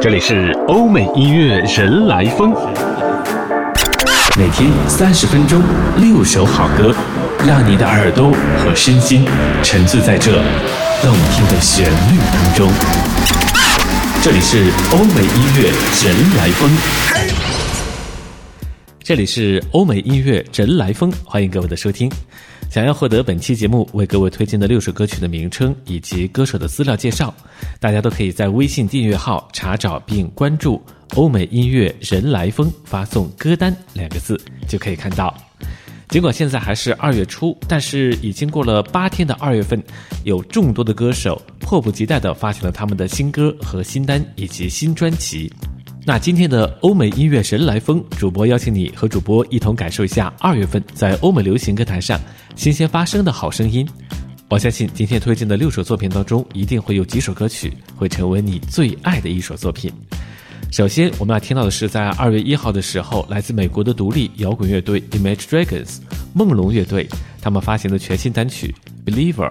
这里是欧美音乐人来疯，每天三十分钟，六首好歌，让你的耳朵和身心沉醉在这动听的旋律当中。这里是欧美音乐人来疯，这里是欧美音乐人来疯，欢迎各位的收听。想要获得本期节目为各位推荐的六首歌曲的名称以及歌手的资料介绍，大家都可以在微信订阅号查找并关注“欧美音乐人来疯”，发送“歌单”两个字就可以看到。尽管现在还是二月初，但是已经过了八天的二月份，有众多的歌手迫不及待地发行了他们的新歌和新单以及新专辑。那今天的欧美音乐神来风，主播邀请你和主播一同感受一下二月份在欧美流行歌坛上新鲜发生的好声音。我相信今天推荐的六首作品当中，一定会有几首歌曲会成为你最爱的一首作品。首先，我们要听到的是在二月一号的时候，来自美国的独立摇滚乐队 Image Dragons 梦龙乐队他们发行的全新单曲《Believer》。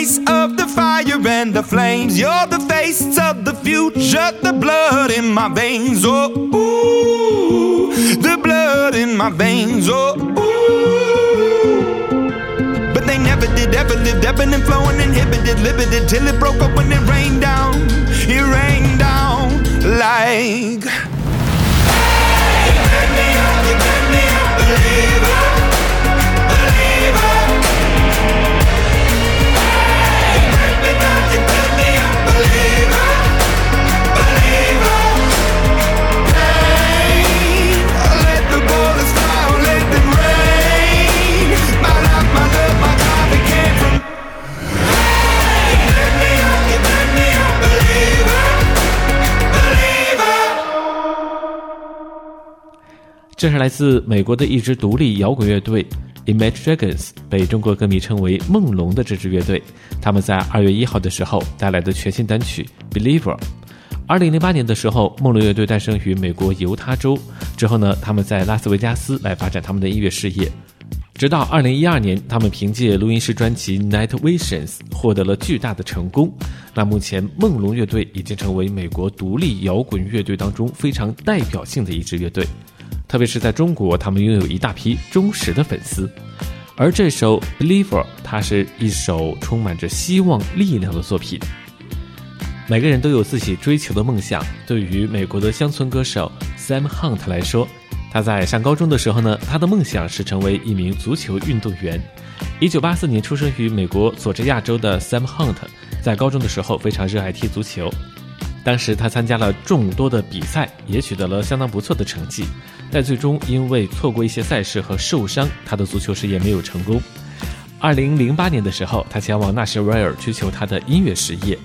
Grace of the fire and the flames. You're the face of the future, the blood in my veins. Oh, ooh, the blood in my veins. Oh, ooh. But they never did, ever lived, ebbing and flowing, inhibited, limited, till it broke up when it rained down. It rained down like. Hey, you made me you made me believer. 这是来自美国的一支独立摇滚乐队 Image Dragons，被中国歌迷称为“梦龙”的这支乐队，他们在二月一号的时候带来的全新单曲《Believer》。二零零八年的时候，梦龙乐队诞生于美国犹他州，之后呢，他们在拉斯维加斯来发展他们的音乐事业。直到二零一二年，他们凭借录音室专辑《Night Visions》获得了巨大的成功。那目前，梦龙乐队已经成为美国独立摇滚乐队当中非常代表性的一支乐队，特别是在中国，他们拥有一大批忠实的粉丝。而这首《Believer》，它是一首充满着希望、力量的作品。每个人都有自己追求的梦想。对于美国的乡村歌手 Sam Hunt 来说，他在上高中的时候呢，他的梦想是成为一名足球运动员。一九八四年出生于美国佐治亚州的 Sam Hunt，在高中的时候非常热爱踢足球。当时他参加了众多的比赛，也取得了相当不错的成绩，但最终因为错过一些赛事和受伤，他的足球事业没有成功。二零零八年的时候，他前往纳什维尔追求他的音乐事业。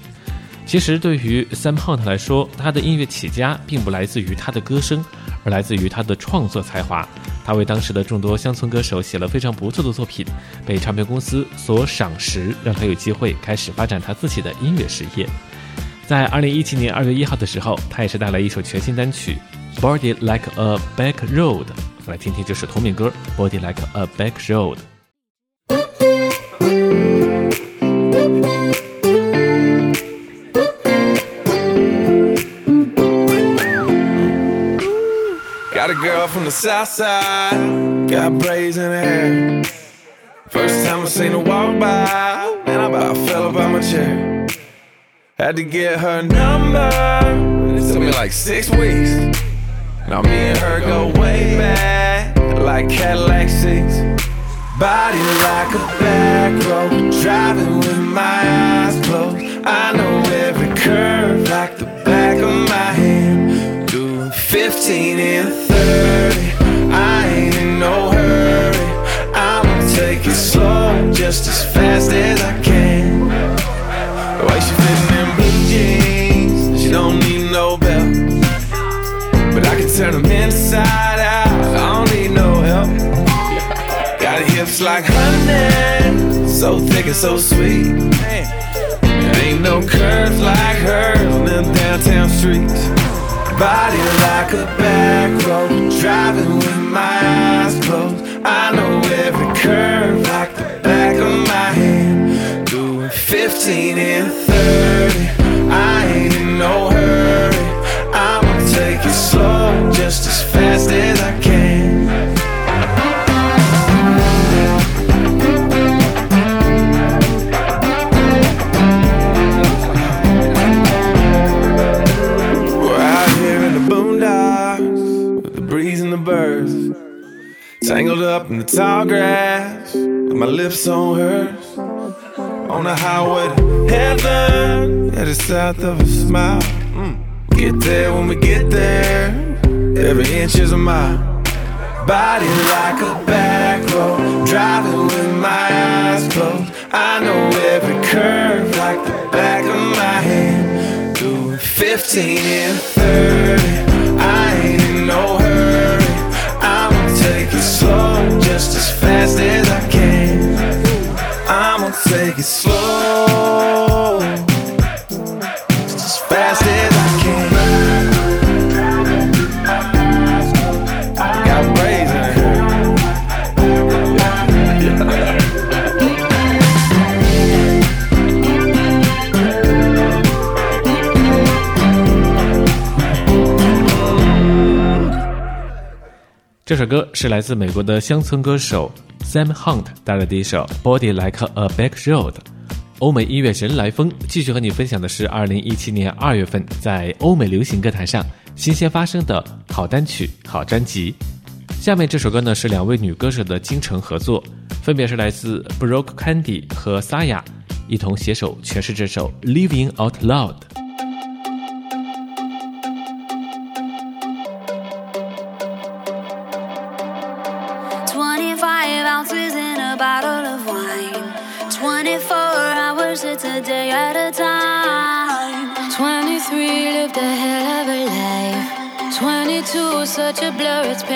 其实对于 Sam Hunt 来说，他的音乐起家并不来自于他的歌声。而来自于他的创作才华，他为当时的众多乡村歌手写了非常不错的作品，被唱片公司所赏识，让他有机会开始发展他自己的音乐事业。在二零一七年二月一号的时候，他也是带来一首全新单曲《Body Like a Back Road》，来听听这首同名歌《Body Like a Back Road》。Got a girl from the south side, got braids in her hair. First time I seen her walk by, and I about fell about my chair. Had to get her number, And it took me like six weeks. Now me and her go way back, like Cadillac seats. Body like a back road, driving with my eyes closed. I know every curve like the back of my hand. Doing 15 and 30, I ain't in no hurry. I'ma take it slow, just as fast as I can. Way she fitting in turn them inside out, I don't need no help. Got hips like honey, so thick and so sweet. There ain't no curves like hers on them downtown streets. Body like a back road, driving with my eyes closed. I know every curve like the back of my hand. Doing 15 and south of a smile. Mm. Get there when we get there, every inch is a mile. Body like a back road, driving with my eyes closed. I know every curve like the back of my hand. Doing 15 and 30, I ain't in no hurry. I'ma take it slow, just as fast as I can. I'ma take it slow, 歌是来自美国的乡村歌手 Sam Hunt 带来的一首《Body Like a Back Road》。欧美音乐人来风继续和你分享的是2017年2月份在欧美流行歌坛上新鲜发生的好单曲、好专辑。下面这首歌呢是两位女歌手的精诚合作，分别是来自 Brooke Candy 和 Saya 一同携手诠释这首《Living Out Loud》。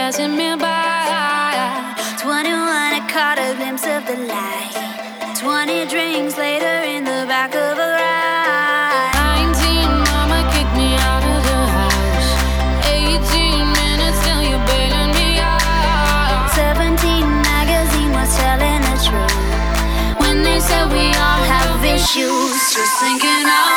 passing me by. 21, I caught a glimpse of the light. 20 drinks later in the back of a ride. 19, mama kicked me out of the house. 18 minutes till you're bailing me out. 17, magazine was telling the truth. When they said we all have issues, just thinking out.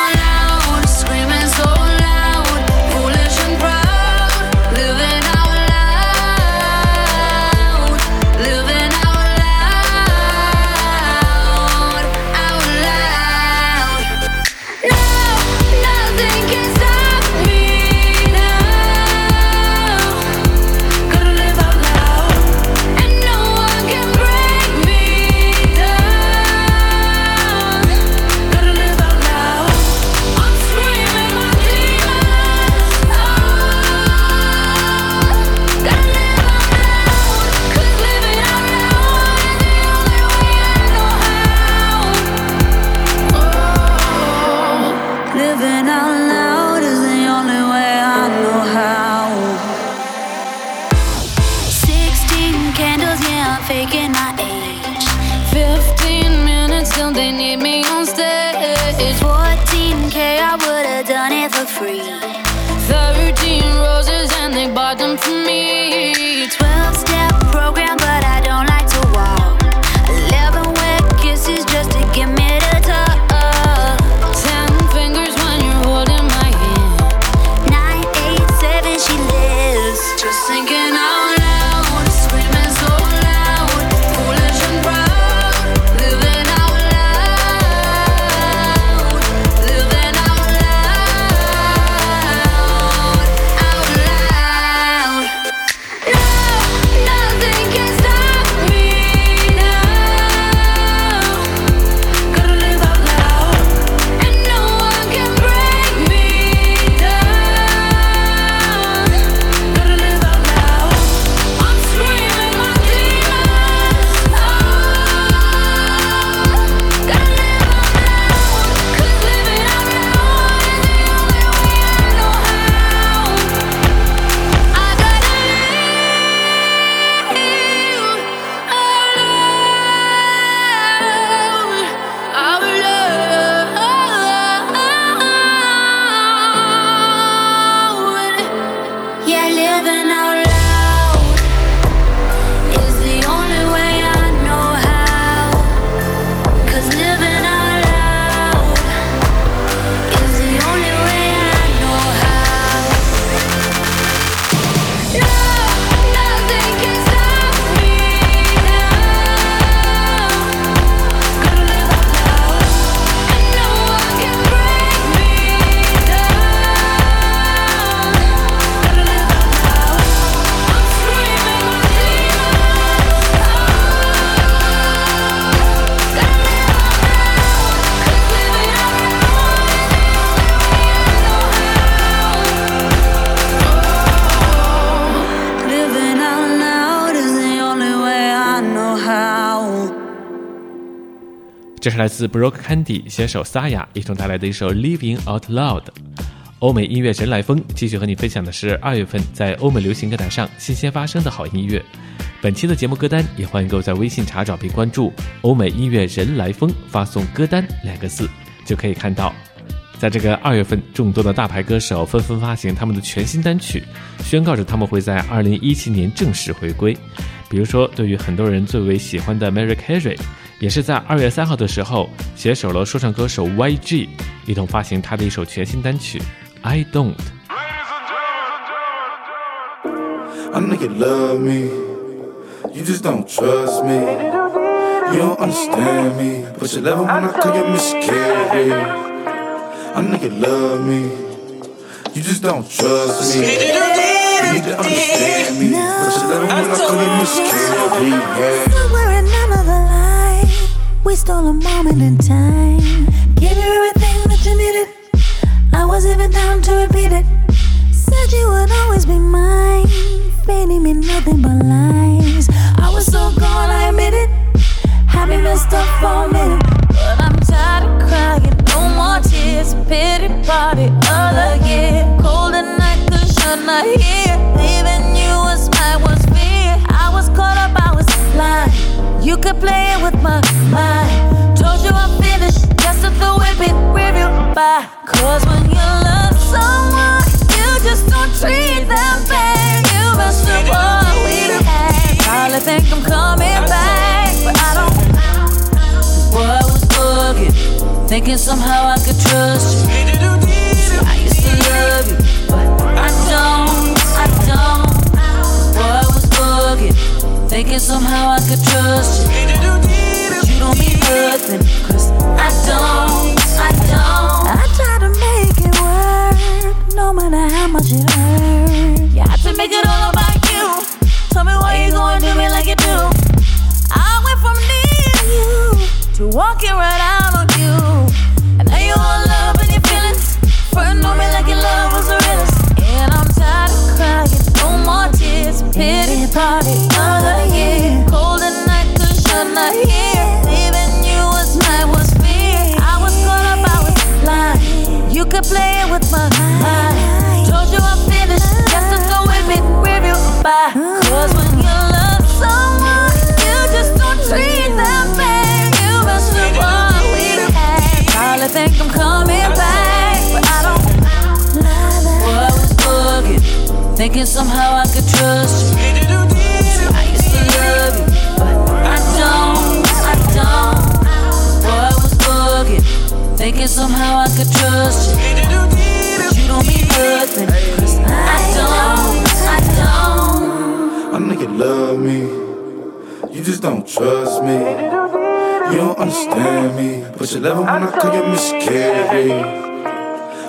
Free. 这是来自 Brooke Candy 携手 Saya 一同带来的一首《Living Out Loud》。欧美音乐人来疯继续和你分享的是二月份在欧美流行歌坛上新鲜发生的好音乐。本期的节目歌单也欢迎各位在微信查找并关注“欧美音乐人来疯”，发送“歌单”两个字就可以看到。在这个二月份，众多的大牌歌手纷纷发行他们的全新单曲，宣告着他们会在二零一七年正式回归。比如说，对于很多人最为喜欢的 Mary Carey，也是在二月三号的时候携手了说唱歌手 YG，一同发行他的一首全新单曲《I Don't》。 I know you love me, you just don't trust me. You don't understand me, but you love it when I call you Miss Carey. I know you love me, you just don't trust me. You need to understand me, but you love it when I call you Miss Carey. Yeah. we stole a moment in time. Gave you everything that you needed. I was even down to repeat it. Said you would always be mine. Feigning me nothing but lies. I was so gone, I admit it. Had me messed up for a minute. But I'm tired of crying. No more tears. Pity party all again. Cold at night, cause you're not here. Leaving you was my worst fear. I was caught up, I was blind. You could play it with my mind. Told you I'm finished. To throw it in review by. Cause when you love someone, you just don't treat them fair. You messed up what we had. Probably think I'm coming back, but I don't. Boy, I was bugging. Thinking somehow I could trust you. I used to love you, but I don't, I don't. Boy, I was bugging, thinking somehow I could trust you. But you don't mean nothing, cause I don't, I don't. I try to make it work, no matter how much it hurts. You have to make it all about you. Tell me why you gonna do me like you do. I went from needing you to walking right out on you. And now you all love and your feelings. First know me like your love was the realest. And I'm tired of crying. No more tears. Pity party. Somehow I could trust you. I used to love you, but I don't, I don't. Boy, I was bugging, thinking somehow I could trust you. But you don't mean nothing, 'cause I don't, I don't. I know you love me. You just don't trust me. You don't understand me. But you love it when I Miss Carey.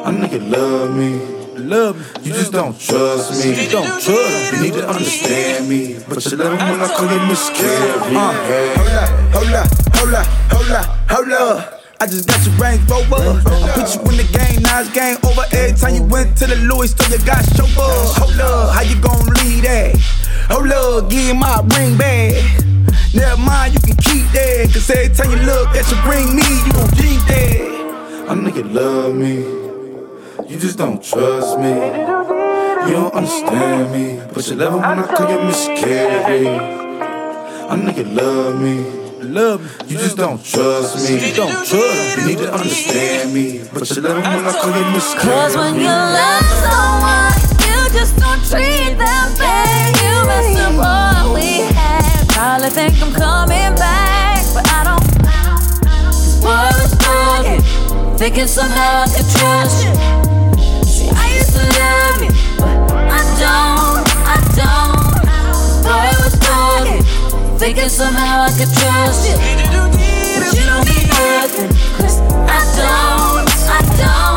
I know you love me. Love me. You just don't trust me. You don't trust me. You need to understand me. But you love it when I call you Miss Carey. Uh, hold up, hold up, hold up, hold up, hold up. I just got your Range Rover. Put you in the game, now it's game over. Every time you went to the Louis store, you got chauffeur. Hold up, how you gon' leave that? Hold up, give my ring back. Never mind, you can keep that. Cause every time you look at you bring me, you gon' drink that. I know you love me. You just don't trust me. You don't understand me. But you love it when I call you Miss Carey. I know you love me. Love me. You just don't trust me. You don't trust me. You need to understand me. But you love it when I call you Miss Carey. Cause when you love someone, you just don't treat them bad. You mess up what we had. Probably think I'm coming back, but I don't. Boy, I was bugging, thinking somehow I could trust you. Thinking somehow I could trust you. But you don't mean nothing I don't, I don't.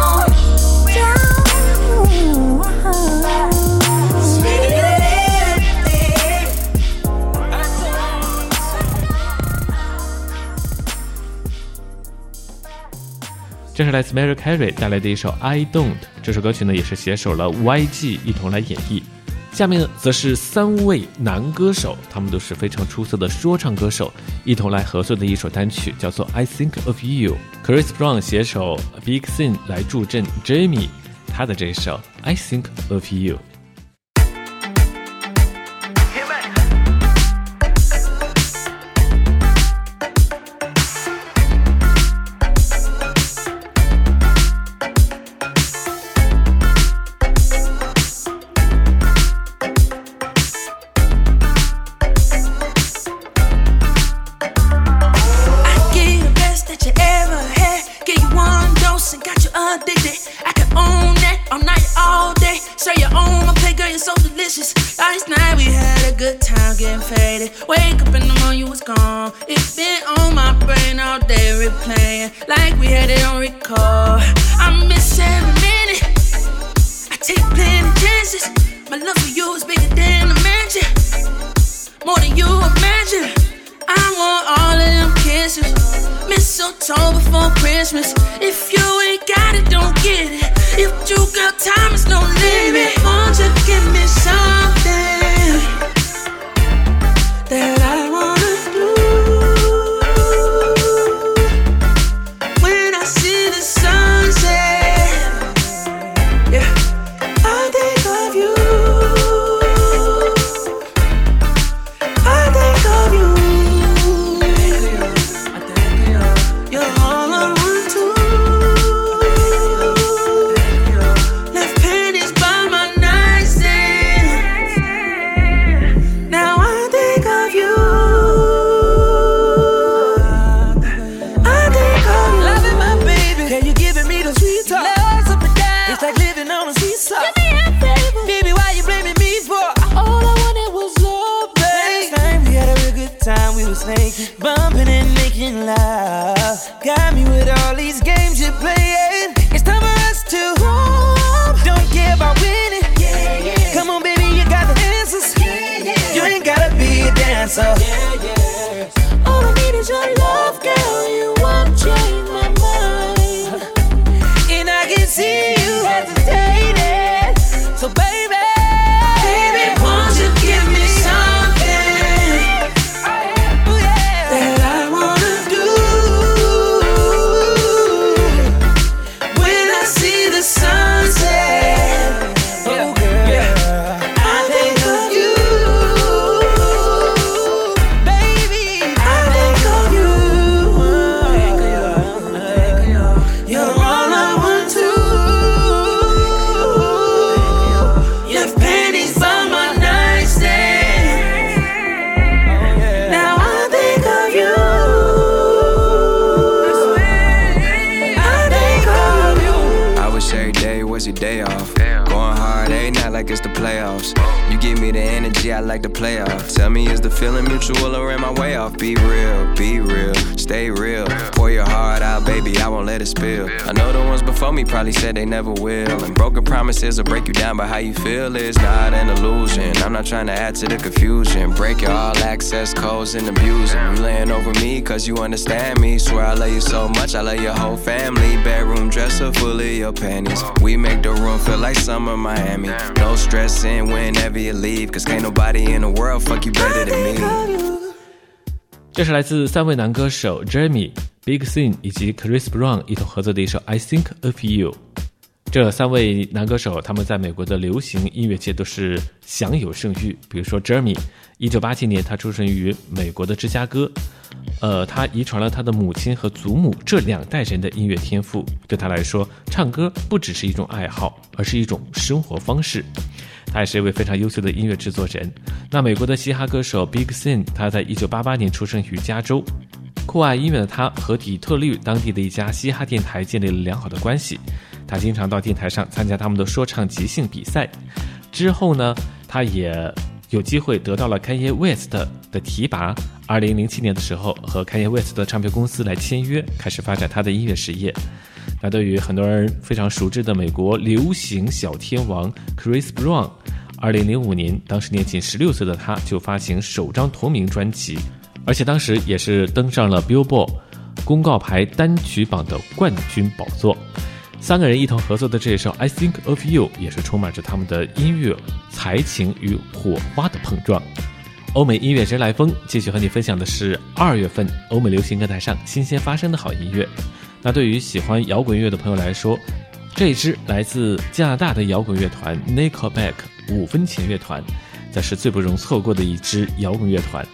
这是来自 Mariah Carey 带来的一首《I Don't》。这首歌曲呢，也是携手了 YG 一同来演绎。下面，则是三位男歌手，他们都是非常出色的说唱歌手，一同来合作的一首单曲，叫做《I Think of You》。Chris Brown 携手 Big Sean 来助阵 Jamie，他的这首《I Think of You》。If you ain't got it, don't get it. If you got time, it's no limit. Naked, bumping and making love. Got me with all these games you're playing. It's time for us to don't care about winning. Yeah, yeah. Come on, baby, you got the answers. Yeah, You ain't gotta be a dancer. Give me the energy I like to play off. Tell me, is the feeling mutual or am I way off? Be real, be real, stay real. Pour your heart out, baby, I won't let it spill. I know the ones before me probably said they never will. And broken promises will break you down, but how you feel is not an illusion. I'm not trying to add to the confusion. Break your all access codes and abuse. You laying over me cause you understand me. Swear I love you so much, I love your whole family. Bedroom dresser full of your panties. We make the room feel like summer Miami. No stressing whenever you leave, cause can't nobody in the world fuck you better than me. 这是来自三位男歌手 Jeremy、Big Sean 以及 Chris Brown 一同合作的一首《I Think of You》。这三位男歌手，他们在美国的流行音乐界都是享有盛誉。比如说 Jeremy，一九八七年他出生于美国的芝加哥，呃，他遗传了他的母亲和祖母这两代人的音乐天赋。对他来说，唱歌不只是一种爱好，而是一种生活方式。他也是一位非常优秀的音乐制作人。那美国的嘻哈歌手 Big Sean，他在一九八八年出生于加州。酷爱音乐的他和底特律当地的一家嘻哈电台建立了良好的关系，他经常到电台上参加他们的说唱即兴比赛。之后呢，他也有机会得到了 Kanye West 的提拔。二零零七年的时候，和 Kanye West 的唱片公司来签约，开始发展他的音乐事业。那对于很多人非常熟知的美国流行小天王 Chris Brown，二零零五年，当时年仅十六岁的他就发行首张同名专辑，而且当时也是登上了 Billboard 公告牌单曲榜的冠军宝座。三个人一同合作的这首《I Think of You》也是充满着他们的音乐才情与火花的碰撞。欧美音乐人来风继续和你分享的是二月份欧美流行歌坛上新鲜发生的好音乐。那对于喜欢摇滚乐的朋友来说，这支来自加拿大的摇滚乐团 Nickelback 五分钱乐团，则是最不容错过的一支摇滚乐团。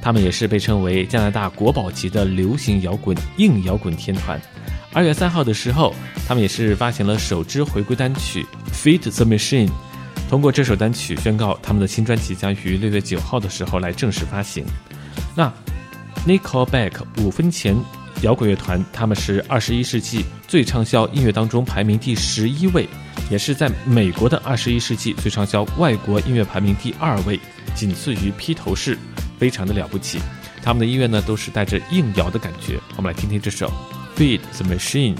他们也是被称为加拿大国宝级的流行摇滚硬摇滚天团。二月三号的时候，他们也是发行了首支回归单曲《Feed the Machine》。通过这首单曲宣告，他们的新专辑将于六月九号的时候来正式发行。那 Nickelback 五分钱摇滚乐团，他们是二十一世纪最畅销音乐当中排名第十一位，也是在美国的二十一世纪最畅销外国音乐排名第二位，仅次于披头士，非常的了不起。他们的音乐呢都是带着硬摇的感觉，我们来听听这首《Feed the Machine》。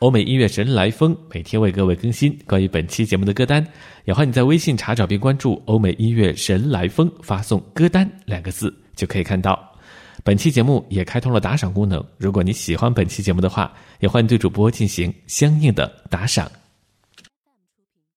欧美音乐神来风》每天为各位更新关于本期节目的歌单，也欢迎你在微信查找并关注“欧美音乐神来风”，发送“歌单”两个字就可以看到。本期节目也开通了打赏功能，如果你喜欢本期节目的话，也欢迎对主播进行相应的打赏